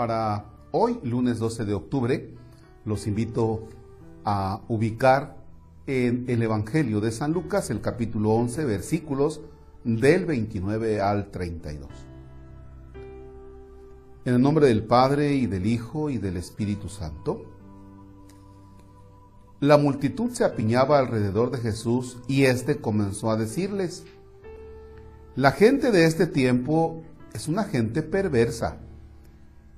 Para hoy, lunes 12 de octubre, los invito a ubicar en el Evangelio de San Lucas, el capítulo 11, versículos del 29 al 32. En el nombre del Padre y del Hijo y del Espíritu Santo. La multitud se apiñaba alrededor de Jesús y éste comenzó a decirles, la gente de este tiempo es una gente perversa.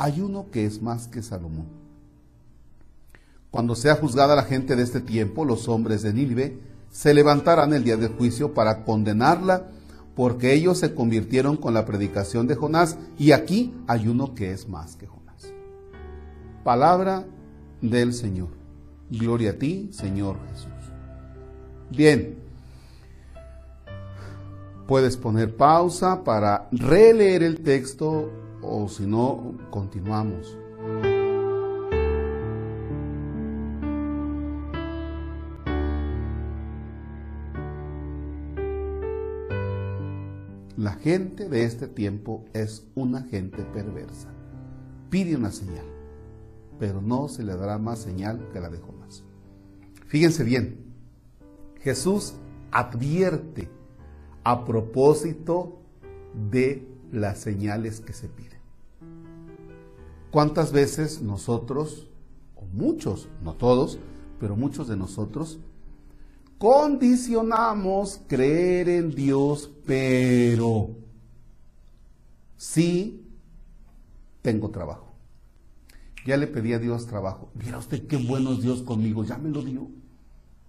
hay uno que es más que Salomón. Cuando sea juzgada la gente de este tiempo, los hombres de Nínive se levantarán el día del juicio para condenarla, porque ellos se convirtieron con la predicación de Jonás, y aquí hay uno que es más que Jonás. Palabra del Señor. Gloria a ti, Señor Jesús. Bien, puedes poner pausa para releer el texto o si no, continuamos. La gente de este tiempo es una gente perversa. Pide una señal, pero no se le dará más señal que la de Jonás. Fíjense bien, Jesús advierte a propósito de las señales que se piden. ¿Cuántas veces nosotros, o muchos, no todos, pero muchos de nosotros, condicionamos creer en Dios, pero sí tengo trabajo? Ya le pedí a Dios trabajo. Mira usted qué bueno es Dios conmigo, ya me lo dio.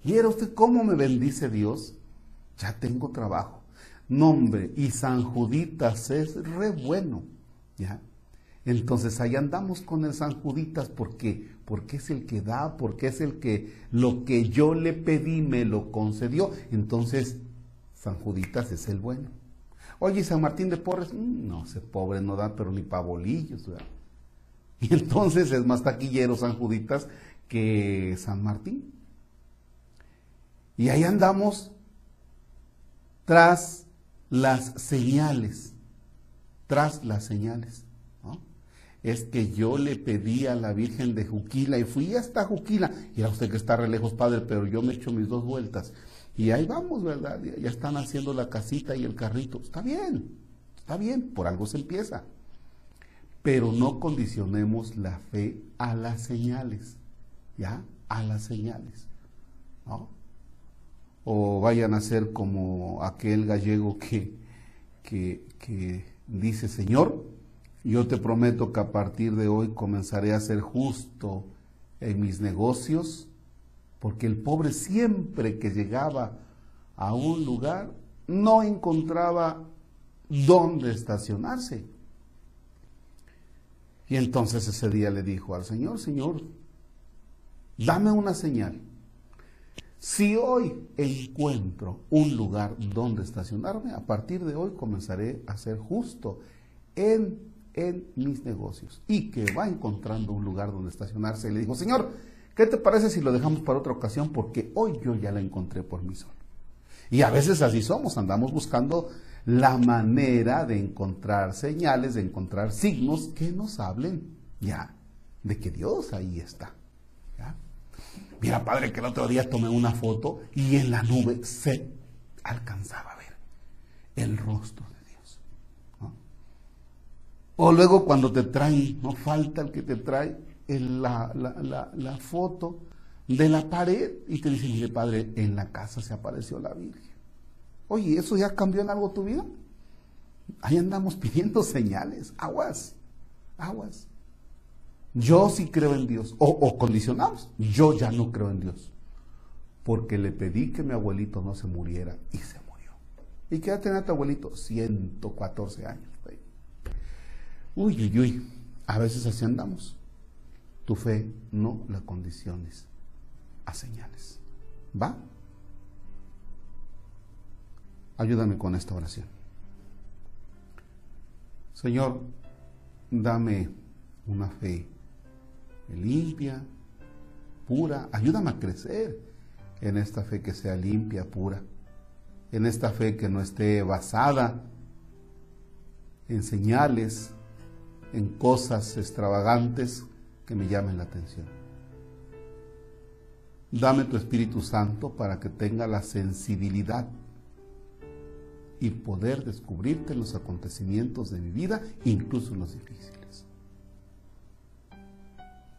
¿Viera usted cómo me bendice Dios? Ya tengo trabajo. Nombre y San Juditas es re bueno. ¿Ya? Entonces ahí andamos con el San Juditas porque porque es el que da, porque es el que lo que yo le pedí me lo concedió. Entonces San Juditas es el bueno. Oye, San Martín de Porres, mm, no, ese pobre no da, pero ni pabolillos. ¿verdad? Y entonces es más taquillero San Juditas que San Martín. Y ahí andamos tras las señales, tras las señales. Es que yo le pedí a la Virgen de Juquila y fui hasta Juquila. Y era usted que está re lejos, padre, pero yo me echo mis dos vueltas. Y ahí vamos, ¿verdad? Ya están haciendo la casita y el carrito. Está bien, está bien, por algo se empieza. Pero no condicionemos la fe a las señales, ¿ya? A las señales, ¿no? O vayan a ser como aquel gallego que, que, dice, Señor, yo te prometo que a partir de hoy comenzaré a ser justo en mis negocios, porque el pobre siempre que llegaba a un lugar no encontraba dónde estacionarse. Y entonces ese día le dijo al Señor, Señor, dame una señal si hoy encuentro un lugar donde estacionarme, a partir de hoy comenzaré a ser justo en, en mis negocios. Y que va encontrando un lugar donde estacionarse. Y le digo, Señor, ¿qué te parece si lo dejamos para otra ocasión? Porque hoy yo ya la encontré por mí solo. Y a veces así somos, andamos buscando la manera de encontrar señales, de encontrar signos que nos hablen ya de que Dios ahí está. Mira, padre, que el otro día tomé una foto y en la nube se alcanzaba a ver el rostro de Dios. O luego cuando te traen, no falta el que te trae la, la, foto de la pared y te dice, mire padre, en la casa se apareció la Virgen. Oye, ¿eso ya cambió en algo tu vida? Ahí andamos pidiendo señales, aguas, aguas. Yo sí creo en Dios. O, condicionados. Yo ya no creo en Dios. Porque le pedí que mi abuelito no se muriera y se murió. ¿Y qué edad tenía tu abuelito? 114 años. Uy, uy, uy, a veces así andamos. Tu fe no la condiciones a señales. ¿Va? Ayúdame con esta oración. Señor, dame una fe limpia, pura. Ayúdame a crecer en esta fe que sea limpia, pura. En esta fe que no esté basada en señales, en cosas extravagantes que me llamen la atención. Dame tu Espíritu Santo para que tenga la sensibilidad y poder descubrirte en los acontecimientos de mi vida, incluso los difíciles.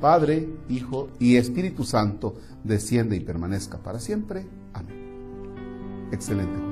Padre, Hijo y Espíritu Santo, desciende y permanezca para siempre. Amén. Excelente.